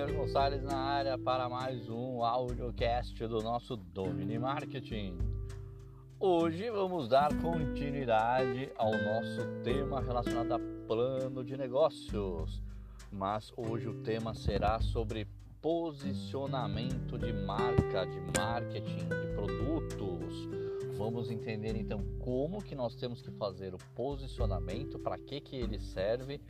Wagner Gonçalves na área para mais um audiocast do nosso Domini Marketing. Hoje vamos dar continuidade ao nosso tema relacionado a plano de negócios, mas hoje o tema será sobre posicionamento de marca, de marketing, de produtos. Vamos entender então como que nós temos que fazer o posicionamento, para que que ele serve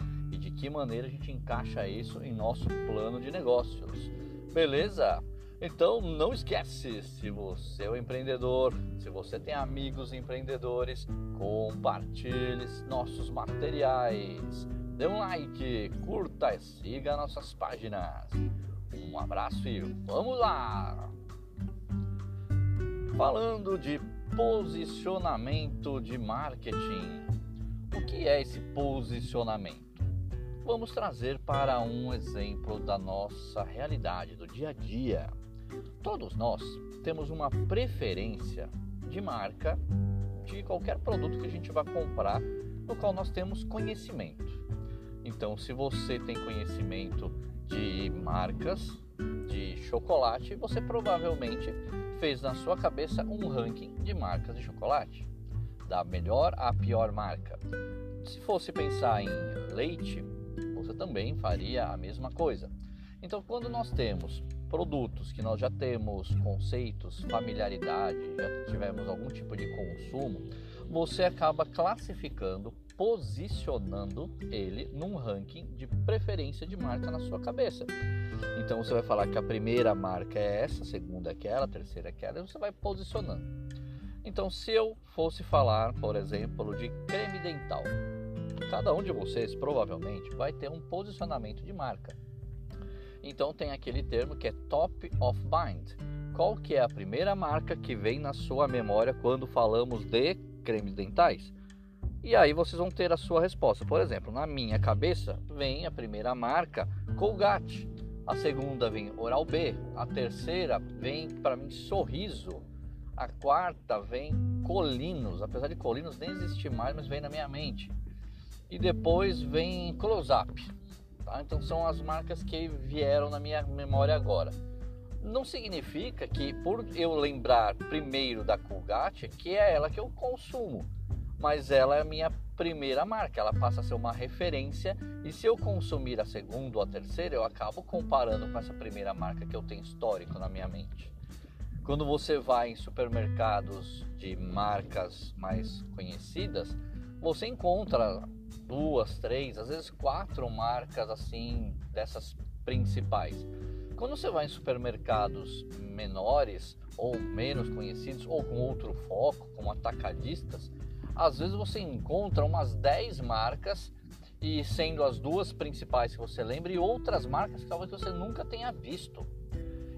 de que maneira a gente encaixa isso em nosso plano de negócios. Beleza? Então não esquece, se você é um empreendedor, se você tem amigos empreendedores, compartilhe nossos materiais. Dê um like, curta e siga nossas páginas. Um abraço e vamos lá! Falando de posicionamento de marketing. O que é esse posicionamento? Vamos trazer para um exemplo da nossa realidade, do dia a dia. Todos nós temos uma preferência de marca de qualquer produto que a gente vai comprar, no qual nós temos conhecimento. Então, se você tem conhecimento de marcas de chocolate, você provavelmente fez na sua cabeça um ranking de marcas de chocolate, da melhor à pior marca. Se fosse pensar em leite, também faria a mesma coisa. Então, quando nós temos produtos que nós já temos conceitos, familiaridade, já tivemos algum tipo de consumo, você acaba classificando, posicionando ele num ranking de preferência de marca na sua cabeça. Então você vai falar que a primeira marca é essa, a segunda é aquela, a terceira é aquela, e você vai posicionando. Então, se eu fosse falar, por exemplo, de creme dental, Cada um de vocês provavelmente vai ter um posicionamento de marca. Então tem aquele termo que é top of mind. Qual que é a primeira marca que vem na sua memória quando falamos de cremes dentais? E aí vocês vão ter a sua resposta. Por exemplo, na minha cabeça vem a primeira marca Colgate, a segunda vem Oral B, a terceira vem para mim Sorriso, a quarta vem Colinos, apesar de Colinos nem existir mais, mas vem na minha mente e depois vem close-up. Tá? Então são as marcas que vieram na minha memória agora. Não significa que por eu lembrar primeiro da Colgate, que é ela que eu consumo, mas ela é a minha primeira marca, ela passa a ser uma referência e se eu consumir a segunda ou a terceira, eu acabo comparando com essa primeira marca que eu tenho histórico na minha mente. Quando você vai em supermercados de marcas mais conhecidas, você encontra duas, três, às vezes quatro marcas assim dessas principais. Quando você vai em supermercados menores ou menos conhecidos ou com outro foco, como atacadistas, às vezes você encontra umas 10 marcas e sendo as duas principais que você lembra e outras marcas que talvez você nunca tenha visto.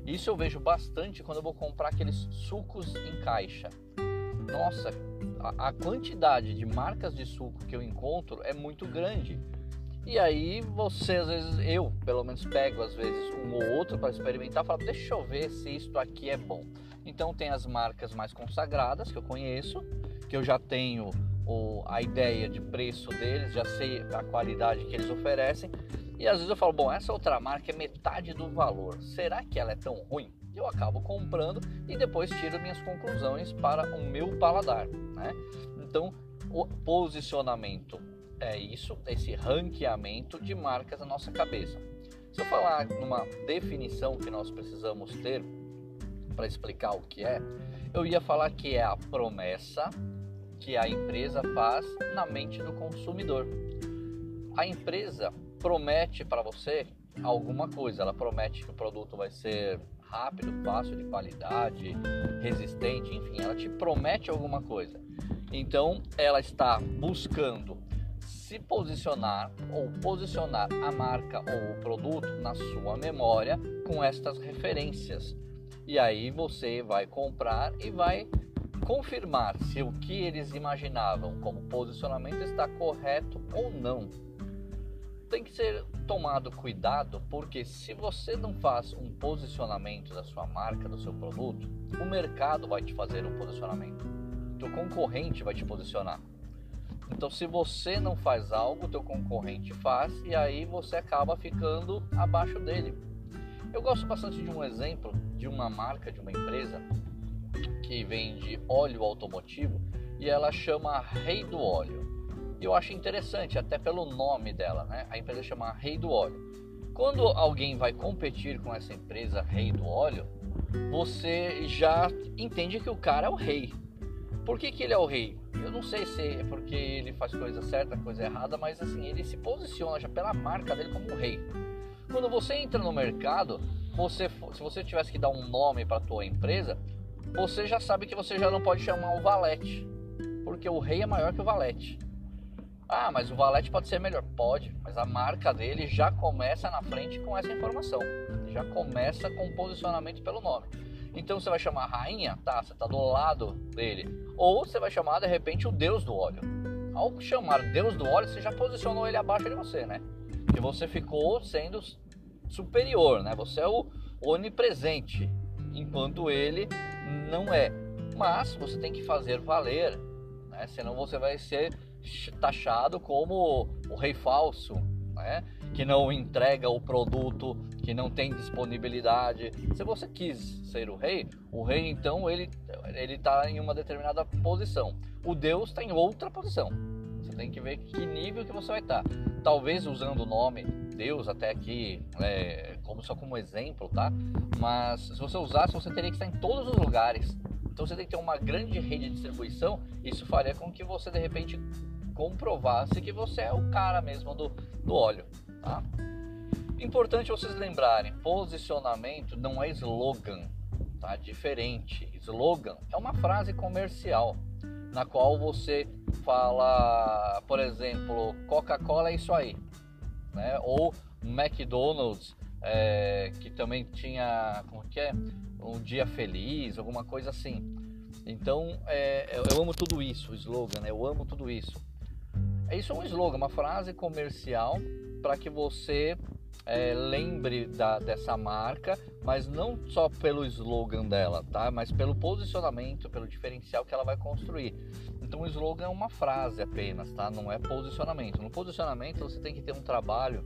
Isso eu vejo bastante quando eu vou comprar aqueles sucos em caixa. Nossa, a, quantidade de marcas de suco que eu encontro é muito grande. E aí você, às vezes, eu pelo menos pego às vezes um ou outro para experimentar, falo, deixa eu ver se isto aqui é bom. Então tem as marcas mais consagradas que eu conheço, que eu já tenho o, a ideia de preço deles, já sei a qualidade que eles oferecem. E às vezes eu falo, bom, essa outra marca é metade do valor. Será que ela é tão ruim? Eu acabo comprando e depois tiro minhas conclusões para o meu paladar. Né? Então, o posicionamento é isso, esse ranqueamento de marcas na nossa cabeça. Se eu falar numa definição que nós precisamos ter para explicar o que é, eu ia falar que é a promessa que a empresa faz na mente do consumidor. A empresa promete para você alguma coisa, ela promete que o produto vai ser rápido, fácil, de qualidade, resistente, enfim, ela te promete alguma coisa. Então, ela está buscando se posicionar ou posicionar a marca ou o produto na sua memória com estas referências. E aí você vai comprar e vai confirmar se o que eles imaginavam como posicionamento está correto ou não tem que ser tomado cuidado porque se você não faz um posicionamento da sua marca, do seu produto, o mercado vai te fazer um posicionamento. Teu concorrente vai te posicionar. Então, se você não faz algo, o teu concorrente faz e aí você acaba ficando abaixo dele. Eu gosto bastante de um exemplo de uma marca, de uma empresa que vende óleo automotivo e ela chama Rei do Óleo. Eu acho interessante, até pelo nome dela, né? A empresa chama Rei do Óleo. Quando alguém vai competir com essa empresa Rei do Óleo, você já entende que o cara é o rei. Por que, que ele é o rei? Eu não sei se é porque ele faz coisa certa, coisa errada, mas assim, ele se posiciona já pela marca dele como rei. Quando você entra no mercado, você, se você tivesse que dar um nome para a tua empresa, você já sabe que você já não pode chamar o valete, porque o rei é maior que o valete. Ah, mas o valete pode ser melhor. Pode, mas a marca dele já começa na frente com essa informação. Já começa com o posicionamento pelo nome. Então você vai chamar rainha, tá? Você está do lado dele. Ou você vai chamar de repente o deus do óleo. Ao chamar Deus do óleo, você já posicionou ele abaixo de você, né? Que você ficou sendo superior, né? Você é o onipresente, enquanto ele não é. Mas você tem que fazer valer, né? Senão você vai ser taxado como o rei falso, né? que não entrega o produto, que não tem disponibilidade. Se você quis ser o rei, o rei então ele ele está em uma determinada posição. O Deus está em outra posição. Você tem que ver que nível que você vai estar. Tá. Talvez usando o nome Deus até aqui é, como só como exemplo, tá? Mas se você usasse, você teria que estar em todos os lugares. Então você tem que ter uma grande rede de distribuição. Isso faria com que você de repente comprovasse que você é o cara mesmo do, do óleo. Tá? Importante vocês lembrarem, posicionamento não é slogan, tá? Diferente. Slogan é uma frase comercial na qual você fala, por exemplo, Coca-Cola é isso aí, né? Ou McDonald's, é, que também tinha, como que é, um dia feliz, alguma coisa assim. Então, é, eu amo tudo isso, o slogan, né? eu amo tudo isso. É isso é um slogan, uma frase comercial para que você é, lembre da, dessa marca, mas não só pelo slogan dela, tá? Mas pelo posicionamento, pelo diferencial que ela vai construir. Então o slogan é uma frase apenas, tá? Não é posicionamento. No posicionamento você tem que ter um trabalho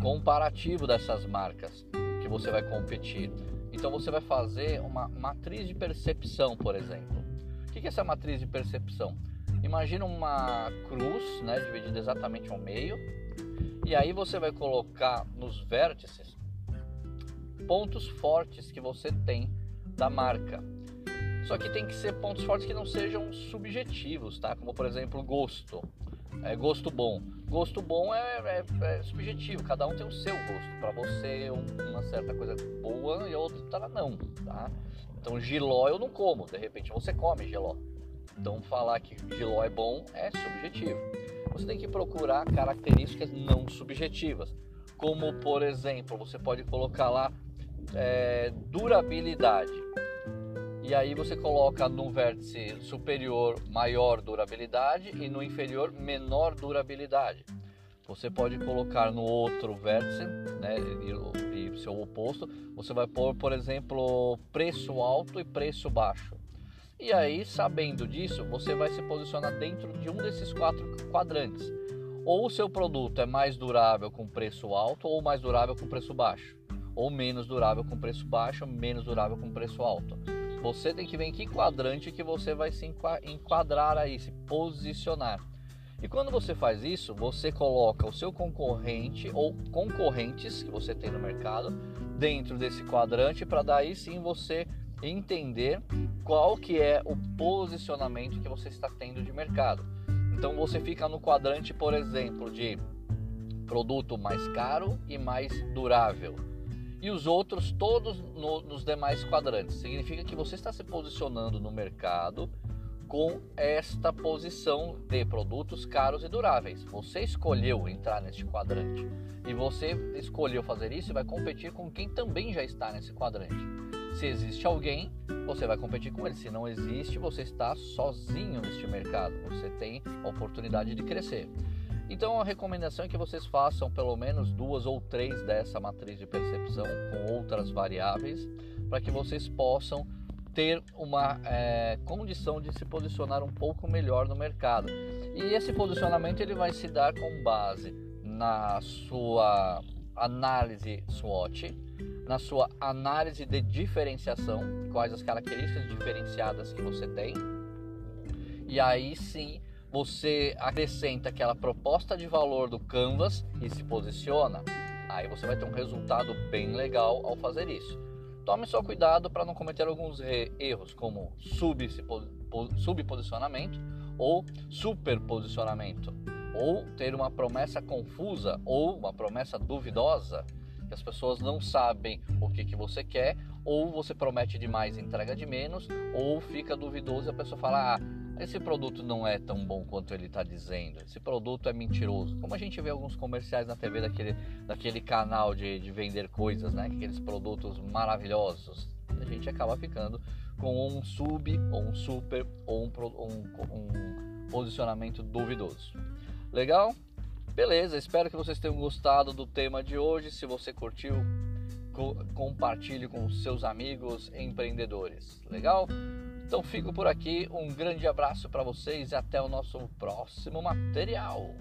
comparativo dessas marcas que você vai competir. Então você vai fazer uma matriz de percepção, por exemplo. O que é essa matriz de percepção? Imagina uma cruz, né, dividida exatamente ao meio, e aí você vai colocar nos vértices pontos fortes que você tem da marca. Só que tem que ser pontos fortes que não sejam subjetivos, tá? Como por exemplo gosto, é gosto bom. Gosto bom é, é, é subjetivo, cada um tem o seu gosto. Para você uma certa coisa boa e a outra não, tá? Então giló eu não como, de repente você come giló. Então, falar que Giló é bom é subjetivo. Você tem que procurar características não subjetivas, como por exemplo, você pode colocar lá é, durabilidade. E aí você coloca no vértice superior maior durabilidade e no inferior menor durabilidade. Você pode colocar no outro vértice, né, e, e seu oposto, você vai pôr, por exemplo, preço alto e preço baixo. E aí, sabendo disso, você vai se posicionar dentro de um desses quatro quadrantes. Ou o seu produto é mais durável com preço alto ou mais durável com preço baixo. Ou menos durável com preço baixo, menos durável com preço alto. Você tem que ver em que quadrante que você vai se enquadrar aí, se posicionar. E quando você faz isso, você coloca o seu concorrente ou concorrentes que você tem no mercado dentro desse quadrante para daí sim você entender qual que é o posicionamento que você está tendo de mercado. Então você fica no quadrante, por exemplo, de produto mais caro e mais durável. E os outros todos no, nos demais quadrantes. Significa que você está se posicionando no mercado com esta posição de produtos caros e duráveis. Você escolheu entrar neste quadrante e você escolheu fazer isso e vai competir com quem também já está nesse quadrante. Se existe alguém, você vai competir com ele. Se não existe, você está sozinho neste mercado. Você tem a oportunidade de crescer. Então a recomendação é que vocês façam pelo menos duas ou três dessa matriz de percepção com outras variáveis para que vocês possam ter uma é, condição de se posicionar um pouco melhor no mercado. E esse posicionamento ele vai se dar com base na sua análise SWOT, na sua análise de diferenciação, quais as características diferenciadas que você tem. E aí sim você acrescenta aquela proposta de valor do Canvas e se posiciona. Aí você vai ter um resultado bem legal ao fazer isso. Tome só cuidado para não cometer alguns erros, como subposicionamento ou superposicionamento, ou ter uma promessa confusa ou uma promessa duvidosa, que as pessoas não sabem o que, que você quer, ou você promete demais e entrega de menos, ou fica duvidoso e a pessoa fala: ah, esse produto não é tão bom quanto ele está dizendo, esse produto é mentiroso. Como a gente vê alguns comerciais na TV daquele, daquele canal de, de vender coisas, né? aqueles produtos maravilhosos, a gente acaba ficando com um sub, ou um super, ou um, um, um posicionamento duvidoso. Legal? Beleza, espero que vocês tenham gostado do tema de hoje. Se você curtiu, co compartilhe com seus amigos empreendedores. Legal? Então fico por aqui, um grande abraço para vocês e até o nosso próximo material.